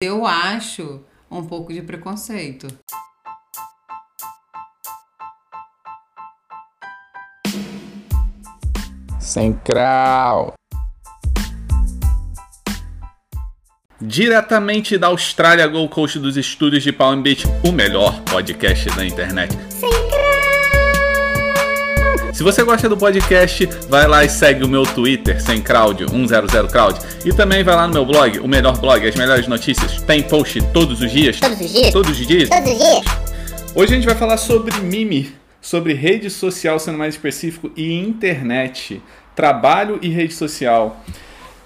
Eu acho um pouco de preconceito. Sem crau. Diretamente da Austrália, Gold Coast dos estúdios de Palm Beach, o melhor podcast da internet. Se você gosta do podcast, vai lá e segue o meu Twitter, sem crowd, 100crowd. E também vai lá no meu blog, o melhor blog, as melhores notícias. Tem post todos os dias. Todos os dias? Todos os dias? Todos os dias. Hoje a gente vai falar sobre mime, sobre rede social, sendo mais específico, e internet. Trabalho e rede social.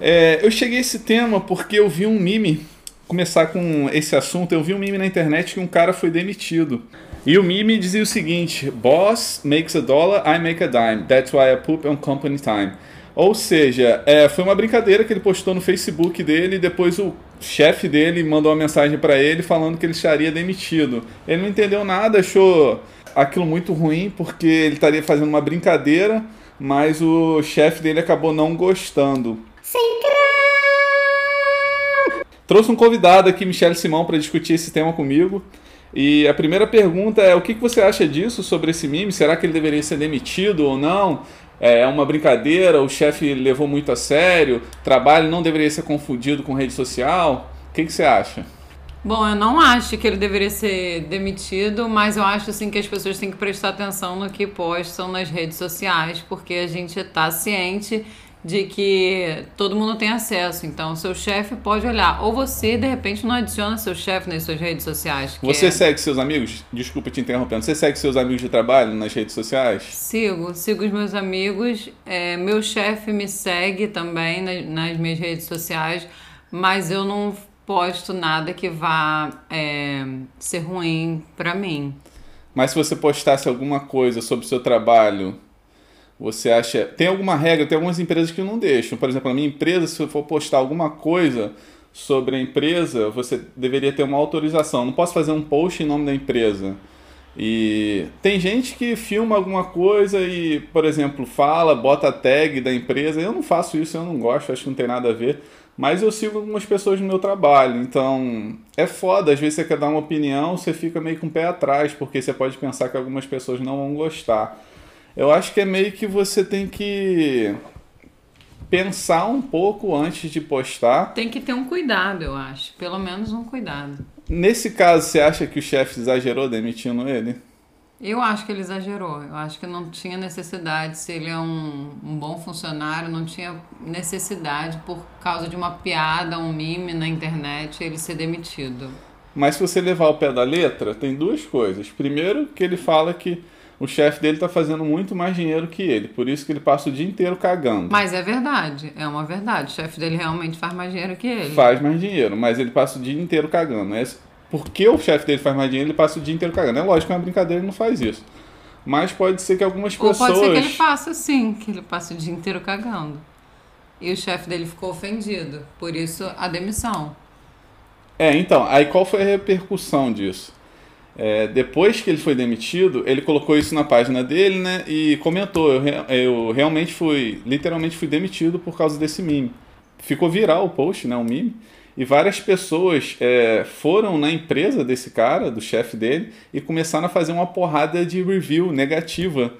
É, eu cheguei a esse tema porque eu vi um mime começar com esse assunto. Eu vi um mime na internet que um cara foi demitido. E o meme dizia o seguinte: Boss makes a dollar, I make a dime. That's why I poop on company time. Ou seja, é, foi uma brincadeira que ele postou no Facebook dele e depois o chefe dele mandou uma mensagem para ele falando que ele estaria demitido. Ele não entendeu nada, achou aquilo muito ruim porque ele estaria fazendo uma brincadeira, mas o chefe dele acabou não gostando. Sem Trouxe um convidado aqui, Michele Simão, para discutir esse tema comigo. E a primeira pergunta é: o que você acha disso sobre esse meme? Será que ele deveria ser demitido ou não? É uma brincadeira? O chefe levou muito a sério? Trabalho não deveria ser confundido com rede social? O que, que você acha? Bom, eu não acho que ele deveria ser demitido, mas eu acho assim que as pessoas têm que prestar atenção no que postam nas redes sociais, porque a gente está ciente de que todo mundo tem acesso. Então, seu chefe pode olhar. Ou você, de repente, não adiciona seu chefe nas suas redes sociais. Você é... segue seus amigos? Desculpa te interrompendo. Você segue seus amigos de trabalho nas redes sociais? Sigo, sigo os meus amigos. É, meu chefe me segue também nas, nas, minhas redes sociais, mas eu não posto nada que vá é, ser ruim para mim. Mas se você postasse alguma coisa sobre o seu trabalho você acha. Tem alguma regra? Tem algumas empresas que não deixam. Por exemplo, a minha empresa, se eu for postar alguma coisa sobre a empresa, você deveria ter uma autorização. Não posso fazer um post em nome da empresa. E tem gente que filma alguma coisa e, por exemplo, fala, bota a tag da empresa. Eu não faço isso, eu não gosto, acho que não tem nada a ver. Mas eu sigo algumas pessoas no meu trabalho, então é foda. Às vezes você quer dar uma opinião, você fica meio com o pé atrás, porque você pode pensar que algumas pessoas não vão gostar. Eu acho que é meio que você tem que pensar um pouco antes de postar. Tem que ter um cuidado, eu acho. Pelo menos um cuidado. Nesse caso, você acha que o chefe exagerou demitindo ele? Eu acho que ele exagerou. Eu acho que não tinha necessidade. Se ele é um, um bom funcionário, não tinha necessidade por causa de uma piada, um meme na internet, ele ser demitido. Mas se você levar o pé da letra, tem duas coisas. Primeiro, que ele fala que o chefe dele está fazendo muito mais dinheiro que ele, por isso que ele passa o dia inteiro cagando. Mas é verdade, é uma verdade. O chefe dele realmente faz mais dinheiro que ele. Faz mais dinheiro, mas ele passa o dia inteiro cagando. É porque o chefe dele faz mais dinheiro, ele passa o dia inteiro cagando. É lógico que é uma brincadeira, ele não faz isso. Mas pode ser que algumas Ou pessoas. Ou pode ser que ele faça sim, que ele passe o dia inteiro cagando. E o chefe dele ficou ofendido, por isso a demissão. É, então, aí qual foi a repercussão disso? É, depois que ele foi demitido, ele colocou isso na página dele, né? E comentou: eu, eu realmente fui, literalmente fui demitido por causa desse meme. Ficou viral o post, né? O meme. E várias pessoas é, foram na empresa desse cara, do chefe dele, e começaram a fazer uma porrada de review negativa.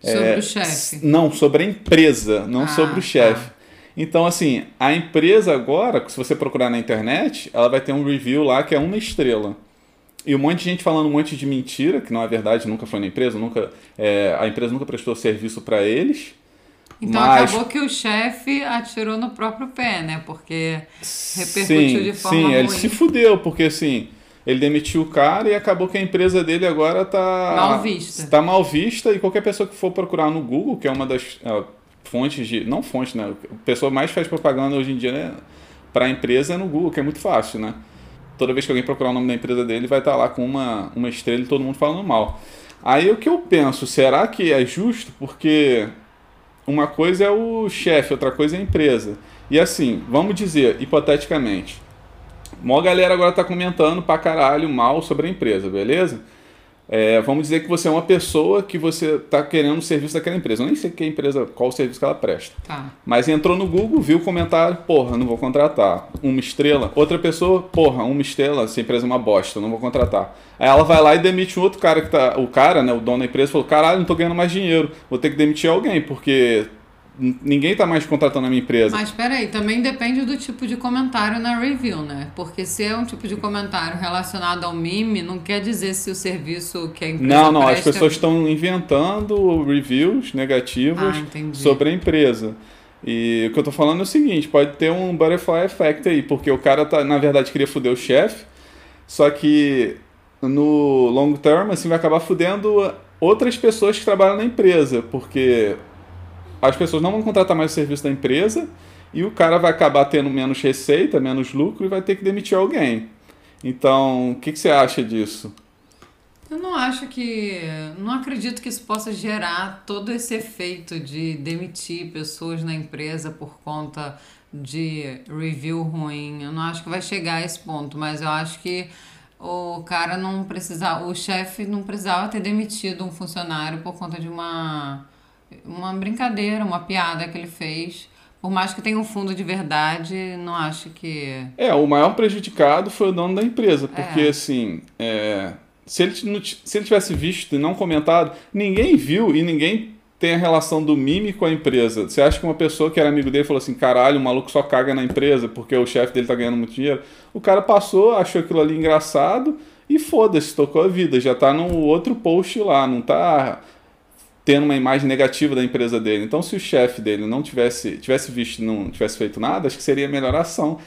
Sobre é, o chefe? Não, sobre a empresa, não ah, sobre o chefe. Tá. Então, assim, a empresa agora, se você procurar na internet, ela vai ter um review lá que é uma estrela. E um monte de gente falando um monte de mentira, que não é verdade, nunca foi na empresa, nunca, é, a empresa nunca prestou serviço para eles. Então mas... acabou que o chefe atirou no próprio pé, né? Porque repercutiu sim, de forma Sim, ruim. ele se fudeu, porque assim, ele demitiu o cara e acabou que a empresa dele agora tá mal vista. Tá mal vista e qualquer pessoa que for procurar no Google, que é uma das uh, fontes de, não fontes, né? A pessoa mais faz propaganda hoje em dia, né, para a empresa é no Google, que é muito fácil, né? Toda vez que alguém procurar o nome da empresa dele, vai estar lá com uma, uma estrela e todo mundo falando mal. Aí o que eu penso, será que é justo? Porque uma coisa é o chefe, outra coisa é a empresa. E assim, vamos dizer, hipoteticamente, uma galera agora tá comentando pra caralho mal sobre a empresa, beleza? É, vamos dizer que você é uma pessoa que você está querendo o serviço daquela empresa. Eu nem sei que empresa, qual o serviço que ela presta. Tá. Mas entrou no Google, viu o comentário, porra, não vou contratar. Uma estrela. Outra pessoa, porra, uma estrela, essa empresa é uma bosta, não vou contratar. Aí ela vai lá e demite um outro cara que tá. O cara, né, o dono da empresa, falou: caralho, não tô ganhando mais dinheiro, vou ter que demitir alguém, porque ninguém está mais contratando a minha empresa. Mas espera aí, também depende do tipo de comentário na review, né? Porque se é um tipo de comentário relacionado ao meme, não quer dizer se o serviço que a empresa Não, não, presta... as pessoas estão inventando reviews negativos ah, sobre a empresa. E o que eu tô falando é o seguinte, pode ter um butterfly effect aí, porque o cara tá, na verdade, queria foder o chefe, só que no long term, assim, vai acabar fudendo outras pessoas que trabalham na empresa, porque as pessoas não vão contratar mais o serviço da empresa e o cara vai acabar tendo menos receita, menos lucro e vai ter que demitir alguém. Então, o que, que você acha disso? Eu não acho que. Não acredito que isso possa gerar todo esse efeito de demitir pessoas na empresa por conta de review ruim. Eu não acho que vai chegar a esse ponto, mas eu acho que o cara não precisava. O chefe não precisava ter demitido um funcionário por conta de uma uma brincadeira, uma piada que ele fez. Por mais que tenha um fundo de verdade, não acho que. É, o maior prejudicado foi o dono da empresa, porque é. assim, é, se, ele, se ele tivesse visto e não comentado, ninguém viu e ninguém tem a relação do mime com a empresa. Você acha que uma pessoa que era amigo dele falou assim: caralho, o maluco só caga na empresa porque o chefe dele tá ganhando muito dinheiro? O cara passou, achou aquilo ali engraçado e foda-se, tocou a vida. Já tá no outro post lá, não tá tendo uma imagem negativa da empresa dele. Então, se o chefe dele não tivesse, tivesse visto não tivesse feito nada, acho que seria a melhor ação.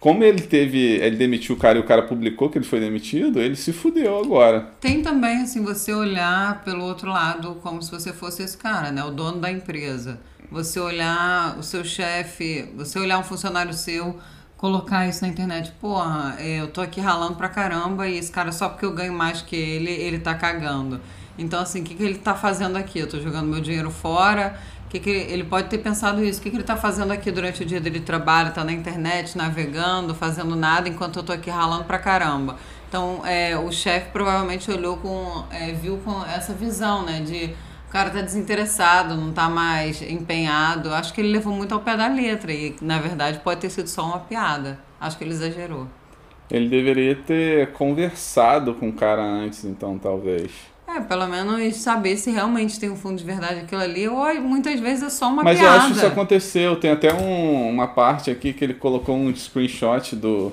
Como ele teve, ele demitiu o cara e o cara publicou que ele foi demitido, ele se fudeu agora. Tem também, assim, você olhar pelo outro lado como se você fosse esse cara, né? O dono da empresa. Você olhar o seu chefe, você olhar um funcionário seu, colocar isso na internet. Porra, é, eu tô aqui ralando pra caramba e esse cara, só porque eu ganho mais que ele, ele tá cagando. Então, assim, o que, que ele está fazendo aqui? Eu estou jogando meu dinheiro fora. Que que ele pode ter pensado isso? O que, que ele está fazendo aqui durante o dia dele de trabalho? Está na internet, navegando, fazendo nada, enquanto eu estou aqui ralando pra caramba. Então, é, o chefe provavelmente olhou com. É, viu com essa visão, né? De o cara tá desinteressado, não tá mais empenhado. Acho que ele levou muito ao pé da letra. E, na verdade, pode ter sido só uma piada. Acho que ele exagerou. Ele deveria ter conversado com o cara antes, então, talvez. É, pelo menos saber se realmente tem um fundo de verdade aquilo ali, ou muitas vezes é só uma Mas piada. Mas eu acho que isso aconteceu. Tem até um, uma parte aqui que ele colocou um screenshot do,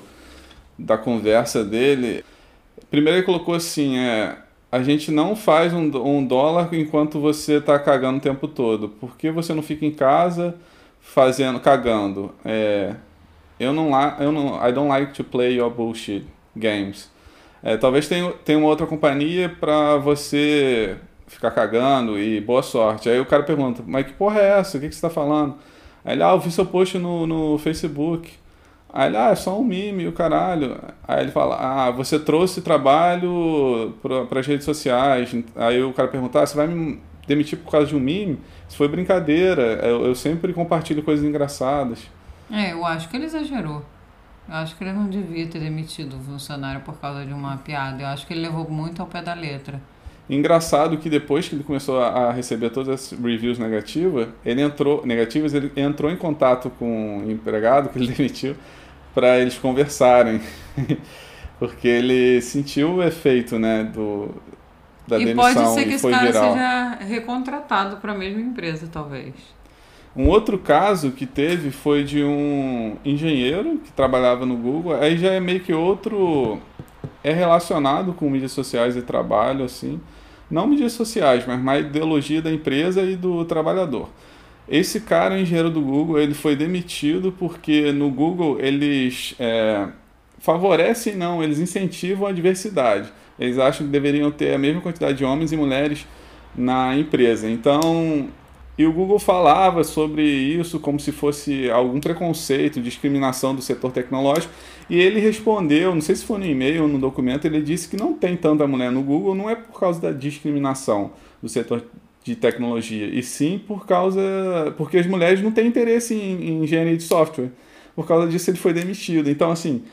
da conversa dele. Primeiro ele colocou assim, é, a gente não faz um, um dólar enquanto você está cagando o tempo todo. Por que você não fica em casa fazendo, cagando? É, eu não, eu não, I don't like to play your bullshit games. É, talvez tenha, tenha uma outra companhia para você ficar cagando e boa sorte. Aí o cara pergunta, mas que porra é essa? O que, que você está falando? Aí ele, ah, eu vi seu post no, no Facebook. Aí ele, ah, é só um meme, o caralho. Aí ele fala, ah, você trouxe trabalho para as redes sociais. Aí o cara pergunta, ah, você vai me demitir por causa de um meme? Isso foi brincadeira. Eu, eu sempre compartilho coisas engraçadas. É, eu acho que ele exagerou. Eu acho que ele não devia ter demitido o funcionário por causa de uma piada. Eu acho que ele levou muito ao pé da letra. Engraçado que depois que ele começou a receber todas as reviews negativas, ele entrou negativas, ele entrou em contato com o empregado que ele demitiu para eles conversarem, porque ele sentiu o efeito, né, do da e demissão e pode ser que esse cara viral. seja recontratado para a mesma empresa, talvez. Um outro caso que teve foi de um engenheiro que trabalhava no Google. Aí já é meio que outro. É relacionado com mídias sociais e trabalho, assim. Não mídias sociais, mas mais ideologia da empresa e do trabalhador. Esse cara, engenheiro do Google, ele foi demitido porque no Google eles é, favorecem, não, eles incentivam a diversidade. Eles acham que deveriam ter a mesma quantidade de homens e mulheres na empresa. Então, e o Google falava sobre isso como se fosse algum preconceito, discriminação do setor tecnológico. E ele respondeu, não sei se foi no e-mail ou no documento, ele disse que não tem tanta mulher no Google, não é por causa da discriminação do setor de tecnologia, e sim por causa. porque as mulheres não têm interesse em, em engenharia de software. Por causa disso ele foi demitido. Então, assim,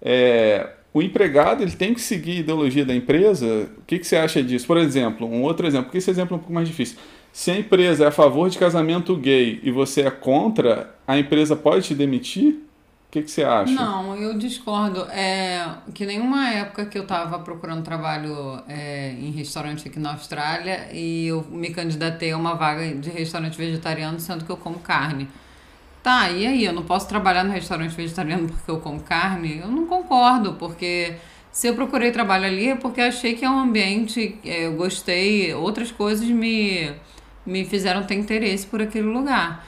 é, o empregado ele tem que seguir a ideologia da empresa. O que, que você acha disso? Por exemplo, um outro exemplo, porque esse exemplo é um pouco mais difícil. Se a empresa é a favor de casamento gay e você é contra, a empresa pode te demitir? O que, que você acha? Não, eu discordo. É que nenhuma época que eu estava procurando trabalho é, em restaurante aqui na Austrália e eu me candidatei a uma vaga de restaurante vegetariano, sendo que eu como carne. Tá, e aí? Eu não posso trabalhar no restaurante vegetariano porque eu como carne? Eu não concordo, porque se eu procurei trabalho ali é porque achei que é um ambiente, é, eu gostei, outras coisas me, me fizeram ter interesse por aquele lugar.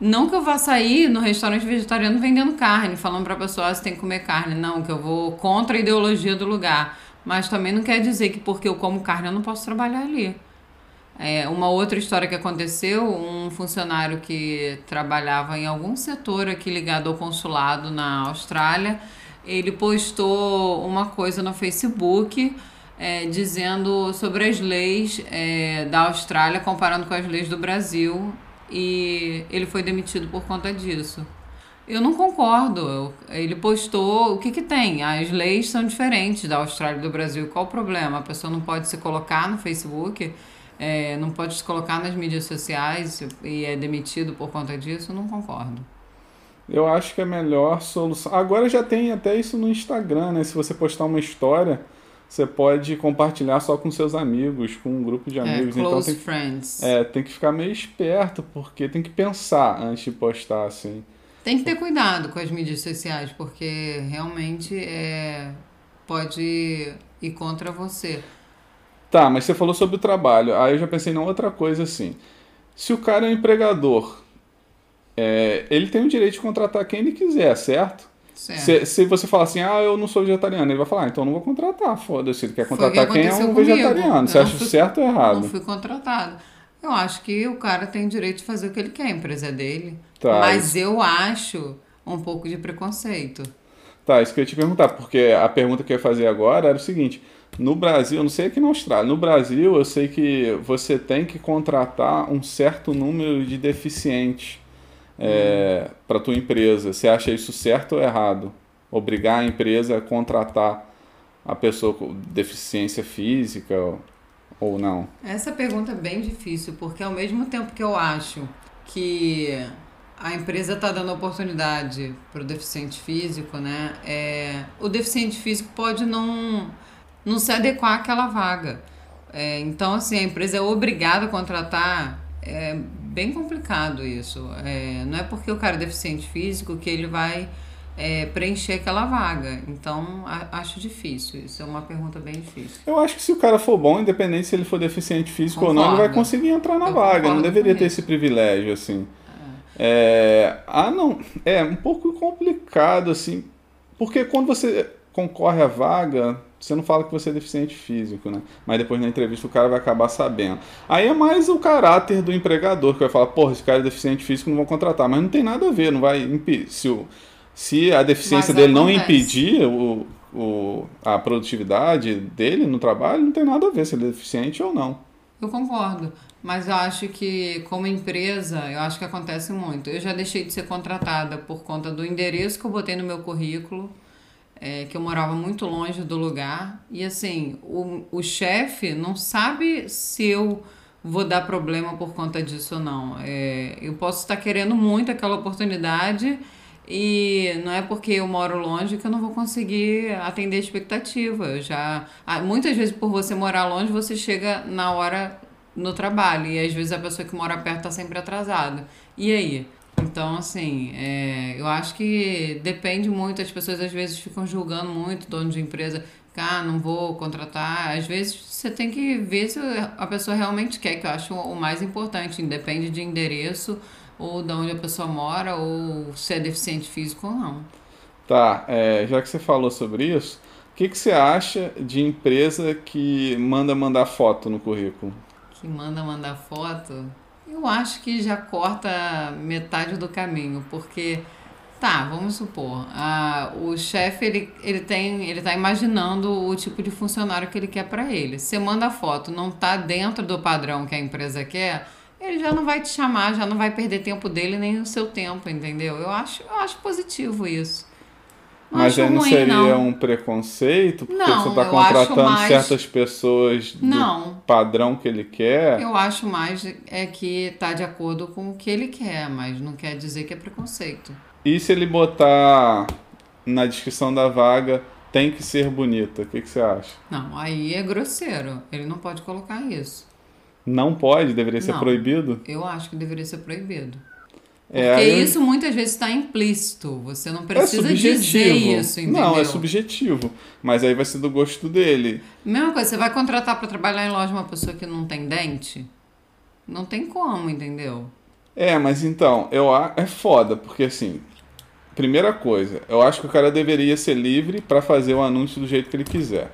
Não que eu vá sair no restaurante vegetariano vendendo carne, falando para a pessoa ah, você tem que comer carne. Não, que eu vou contra a ideologia do lugar. Mas também não quer dizer que porque eu como carne eu não posso trabalhar ali. É, uma outra história que aconteceu, um funcionário que trabalhava em algum setor aqui ligado ao consulado na Austrália, ele postou uma coisa no Facebook é, dizendo sobre as leis é, da Austrália comparando com as leis do Brasil e ele foi demitido por conta disso. Eu não concordo. Ele postou o que, que tem. As leis são diferentes da Austrália e do Brasil. Qual o problema? A pessoa não pode se colocar no Facebook, é, não pode se colocar nas mídias sociais e é demitido por conta disso. Eu não concordo. Eu acho que a melhor solução. Agora já tem até isso no Instagram, né? Se você postar uma história você pode compartilhar só com seus amigos, com um grupo de é, amigos. É, então tem, friends. É, tem que ficar meio esperto, porque tem que pensar antes de postar, assim. Tem que ter cuidado com as mídias sociais, porque realmente é, pode ir contra você. Tá, mas você falou sobre o trabalho. Aí eu já pensei em outra coisa assim. Se o cara é um empregador, é, ele tem o direito de contratar quem ele quiser, certo? Se, se você falar assim, ah, eu não sou vegetariano, ele vai falar, ah, então não vou contratar, foda-se. Ele quer contratar que quem é um comigo. vegetariano. Você acha fui, certo ou errado? Não fui contratado. Eu acho que o cara tem direito de fazer o que ele quer, a empresa é dele. Tá, Mas isso... eu acho um pouco de preconceito. Tá, isso que eu ia te perguntar, porque a pergunta que eu ia fazer agora era o seguinte: no Brasil, não sei aqui na Austrália, no Brasil eu sei que você tem que contratar um certo número de deficientes é, para tua empresa. Você acha isso certo ou errado? Obrigar a empresa a contratar a pessoa com deficiência física ou, não? Essa pergunta é bem difícil, porque ao mesmo tempo que eu acho que a empresa está dando oportunidade para o deficiente físico, né? É, o deficiente físico pode não, não se adequar àquela vaga. É, então, assim, a empresa é obrigada a contratar é, bem complicado isso. É, não é porque o cara é deficiente físico que ele vai é, preencher aquela vaga. Então, a, acho difícil. Isso é uma pergunta bem difícil. Eu acho que se o cara for bom, independente se ele for deficiente físico concordo. ou não, ele vai conseguir entrar na Eu vaga. Não deveria ter esse privilégio, assim. É. é, ah, não. É um pouco complicado, assim. Porque quando você concorre à vaga, você não fala que você é deficiente físico, né? Mas depois na entrevista o cara vai acabar sabendo. Aí é mais o caráter do empregador que vai falar, porra, esse cara é deficiente físico, não vão contratar. Mas não tem nada a ver, não vai impedir. Se, o, se a deficiência dele acontece. não impedir o, o, a produtividade dele no trabalho, não tem nada a ver se ele é deficiente ou não. Eu concordo. Mas eu acho que, como empresa, eu acho que acontece muito. Eu já deixei de ser contratada por conta do endereço que eu botei no meu currículo é, que eu morava muito longe do lugar. E assim, o, o chefe não sabe se eu vou dar problema por conta disso ou não. É, eu posso estar querendo muito aquela oportunidade e não é porque eu moro longe que eu não vou conseguir atender a expectativa. Eu já muitas vezes por você morar longe você chega na hora no trabalho e às vezes a pessoa que mora perto está sempre atrasada. E aí? Então, assim, é, eu acho que depende muito, as pessoas às vezes ficam julgando muito dono de empresa, ah, não vou contratar. Às vezes você tem que ver se a pessoa realmente quer, que eu acho o mais importante, independe de endereço ou de onde a pessoa mora, ou se é deficiente físico ou não. Tá, é, já que você falou sobre isso, o que, que você acha de empresa que manda mandar foto no currículo? Que manda mandar foto? Eu acho que já corta metade do caminho, porque tá, vamos supor, a, o chefe ele, ele tem, ele tá imaginando o tipo de funcionário que ele quer para ele. Você manda a foto, não tá dentro do padrão que a empresa quer, ele já não vai te chamar, já não vai perder tempo dele nem o seu tempo, entendeu? Eu acho, eu acho positivo isso. Mas aí não ruim, seria não. um preconceito? Porque Não, você está contratando mais- certas pessoas do Não. padrão que ele quer. Eu acho mais é que tá de acordo com o que ele quer, mas não quer dizer que é preconceito. E se ele botar na descrição da vaga, tem que ser bonita? O que, que você acha? Não, aí é grosseiro. Ele não pode colocar isso. Não pode? Deveria ser Não. proibido? Eu acho que deveria ser proibido. Porque É, aí- isso muitas vezes está implícito. Você não é precisa subjetivo. dizer isso, entendeu? Não, é subjetivo. Mas aí vai ser do gosto dele. Mesma coisa, você vai contratar para trabalhar em loja uma pessoa que não tem dente? Não tem como, entendeu? É, mas então, eu a- é foda, porque assim, primeira coisa, eu acho que o cara deveria ser livre pra fazer o anúncio do jeito que ele quiser.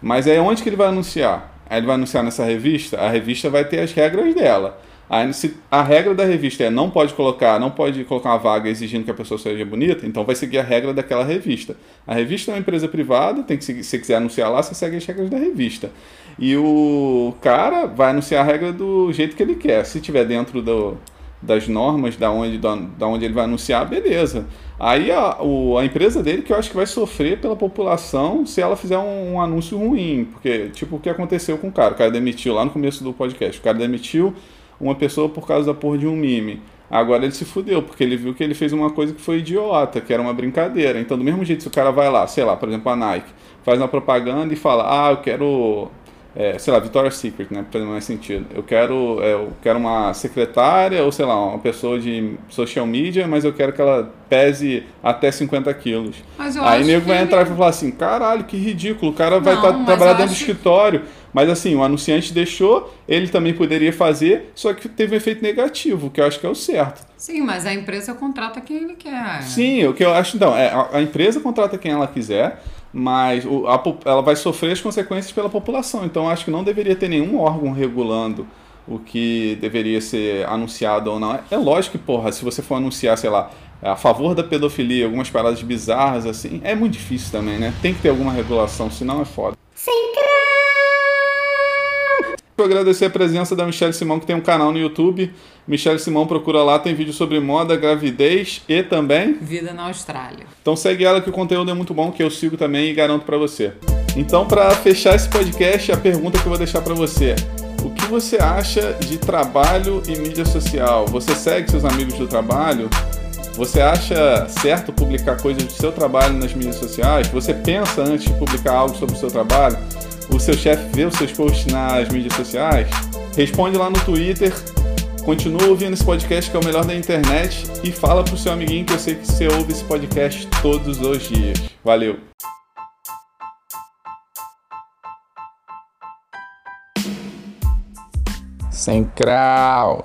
Mas aí onde que ele vai anunciar? Aí ele vai anunciar nessa revista, a revista vai ter as regras dela. Aí se a regra da revista é não pode colocar, não pode colocar uma vaga exigindo que a pessoa seja bonita, então vai seguir a regra daquela revista. A revista é uma empresa privada, tem que seguir, se quiser anunciar lá, você segue as regras da revista. E o cara vai anunciar a regra do jeito que ele quer. Se tiver dentro do, das normas da onde, da, da onde ele vai anunciar, beleza. Aí a, o, a empresa dele que eu acho que vai sofrer pela população se ela fizer um, um anúncio ruim. Porque, tipo, o que aconteceu com o cara? O cara demitiu lá no começo do podcast. O cara demitiu uma pessoa por causa da porra de um mime. Agora ele se fudeu, porque ele viu que ele fez uma coisa que foi idiota, que era uma brincadeira. Então, do mesmo jeito, se o cara vai lá, sei lá, por exemplo, a Nike, faz uma propaganda e fala, ah, eu quero é, sei lá, Victoria's Secret, né? Fazer mais sentido. Eu quero, é, eu quero uma secretária ou, sei lá, uma pessoa de social media, mas eu quero que ela pese até 50 quilos. Aí o nego vai que- entrar e vai falar assim, caralho, que ridículo, o cara vai Não, tá, mas trabalhar eu dentro do acho- escritório. Mas assim, o anunciante deixou, ele também poderia fazer, só que teve um efeito negativo, que eu acho que é o certo. Sim, mas a empresa contrata quem ele quer. Sim, o que eu acho, então, é, a, a empresa contrata quem ela quiser, mas o- a ela vai sofrer as consequências pela população. Então, eu acho que não deveria ter nenhum órgão regulando o que deveria ser anunciado ou não. É, é lógico que, porra, se você for anunciar, sei lá, a favor da pedofilia, algumas paradas bizarras assim, é muito difícil também, né? Tem que ter alguma regulação, senão é foda. Quero agradecer a presença da Michelle Simão, que tem um canal no YouTube. Michelle Simão procura lá, tem vídeo sobre moda, gravidez e também Vida na Austrália. então segue ela que o conteúdo é muito bom, que eu sigo também e garanto pra você. Então, pra fechar esse podcast, a pergunta que eu vou deixar pra você: o que você acha de trabalho e mídia social? Você segue seus amigos do trabalho? Você acha certo publicar coisas do seu trabalho nas mídias sociais? Você pensa antes de publicar algo sobre o seu trabalho? O seu chefe vê os seus posts nas mídias sociais? Responde lá no Twitter. Continua ouvindo esse podcast que é o melhor da internet e fala pro seu amiguinho que eu sei que você ouve esse podcast todos os dias. Valeu! Sem crau.